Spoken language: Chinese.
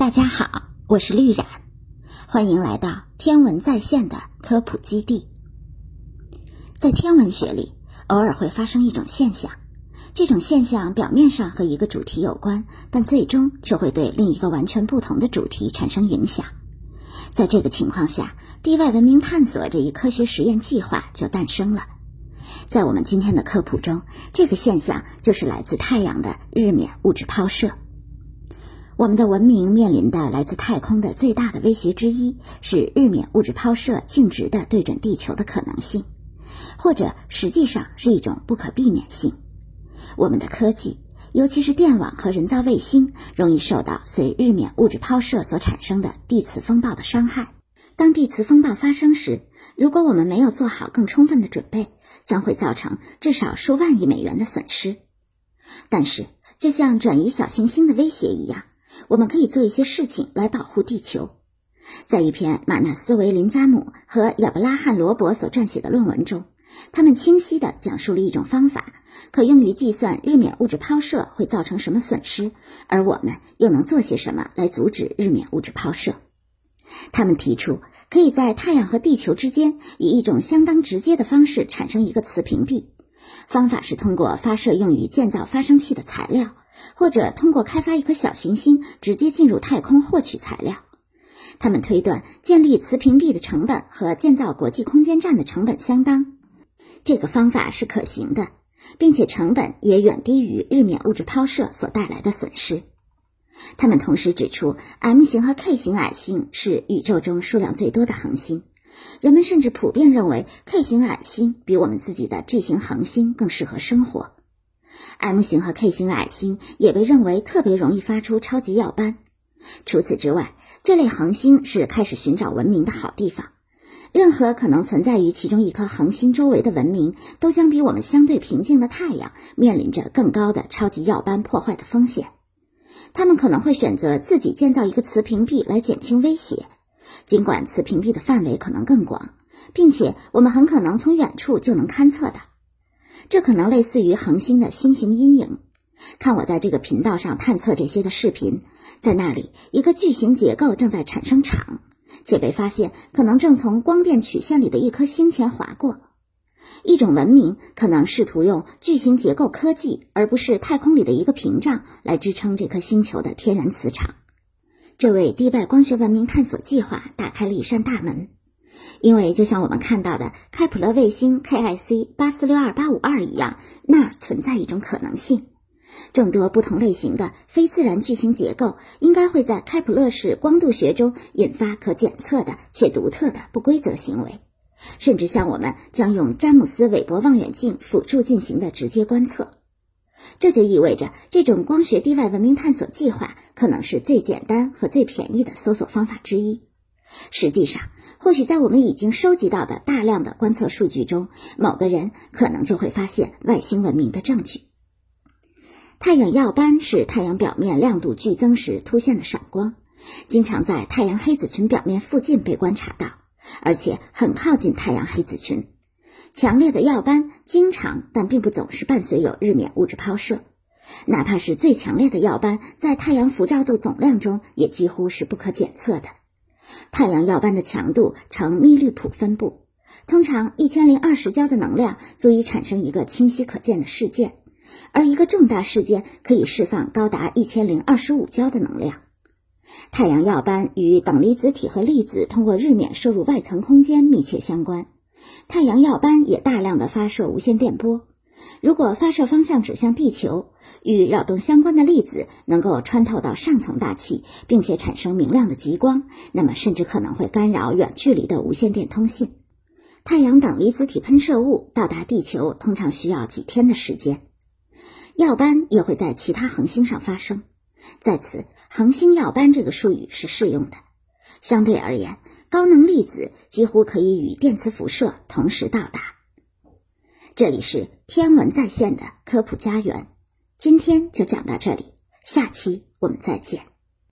大家好，我是绿染，欢迎来到天文在线的科普基地。在天文学里，偶尔会发生一种现象，这种现象表面上和一个主题有关，但最终却会对另一个完全不同的主题产生影响。在这个情况下，地外文明探索这一科学实验计划就诞生了。在我们今天的科普中，这个现象就是来自太阳的日冕物质抛射。我们的文明面临的来自太空的最大的威胁之一是日冕物质抛射径直的对准地球的可能性，或者实际上是一种不可避免性。我们的科技，尤其是电网和人造卫星，容易受到随日冕物质抛射所产生的地磁风暴的伤害。当地磁风暴发生时，如果我们没有做好更充分的准备，将会造成至少数万亿美元的损失。但是，就像转移小行星的威胁一样。我们可以做一些事情来保护地球。在一篇马纳斯·维林加姆和亚伯拉罕·罗伯所撰写的论文中，他们清晰地讲述了一种方法，可用于计算日冕物质抛射会造成什么损失，而我们又能做些什么来阻止日冕物质抛射。他们提出，可以在太阳和地球之间以一种相当直接的方式产生一个磁屏蔽。方法是通过发射用于建造发生器的材料。或者通过开发一颗小行星，直接进入太空获取材料。他们推断建立磁屏蔽的成本和建造国际空间站的成本相当。这个方法是可行的，并且成本也远低于日冕物质抛射所带来的损失。他们同时指出，M 型和 K 型矮星是宇宙中数量最多的恒星。人们甚至普遍认为 K 型矮星比我们自己的 G 型恒星更适合生活。M 型和 K 型矮星也被认为特别容易发出超级耀斑。除此之外，这类恒星是开始寻找文明的好地方。任何可能存在于其中一颗恒星周围的文明，都将比我们相对平静的太阳面临着更高的超级耀斑破坏的风险。他们可能会选择自己建造一个磁屏蔽来减轻威胁，尽管磁屏蔽的范围可能更广，并且我们很可能从远处就能勘测到。这可能类似于恒星的星形阴影。看我在这个频道上探测这些的视频，在那里，一个巨型结构正在产生场，且被发现可能正从光变曲线里的一颗星前划过。一种文明可能试图用巨型结构科技，而不是太空里的一个屏障来支撑这颗星球的天然磁场。这为地外光学文明探索计划打开了一扇大门。因为就像我们看到的开普勒卫星 KIC 八四六二八五二一样，那儿存在一种可能性：众多不同类型的非自然巨型结构应该会在开普勒式光度学中引发可检测的且独特的不规则行为，甚至像我们将用詹姆斯韦伯望远镜辅助进行的直接观测。这就意味着，这种光学地外文明探索计划可能是最简单和最便宜的搜索方法之一。实际上，或许在我们已经收集到的大量的观测数据中，某个人可能就会发现外星文明的证据。太阳耀斑是太阳表面亮度剧增时出现的闪光，经常在太阳黑子群表面附近被观察到，而且很靠近太阳黑子群。强烈的耀斑经常但并不总是伴随有日冕物质抛射，哪怕是最强烈的耀斑，在太阳辐照度总量中也几乎是不可检测的。太阳耀斑的强度呈密律谱分布，通常一千零二十焦的能量足以产生一个清晰可见的事件，而一个重大事件可以释放高达一千零二十五焦的能量。太阳耀斑与等离子体和粒子通过日冕射入外层空间密切相关，太阳耀斑也大量的发射无线电波。如果发射方向指向地球，与扰动相关的粒子能够穿透到上层大气，并且产生明亮的极光，那么甚至可能会干扰远距离的无线电通信。太阳等离子体喷射物到达地球通常需要几天的时间。耀斑也会在其他恒星上发生，在此，恒星耀斑这个术语是适用的。相对而言，高能粒子几乎可以与电磁辐射同时到达。这里是天文在线的科普家园，今天就讲到这里，下期我们再见。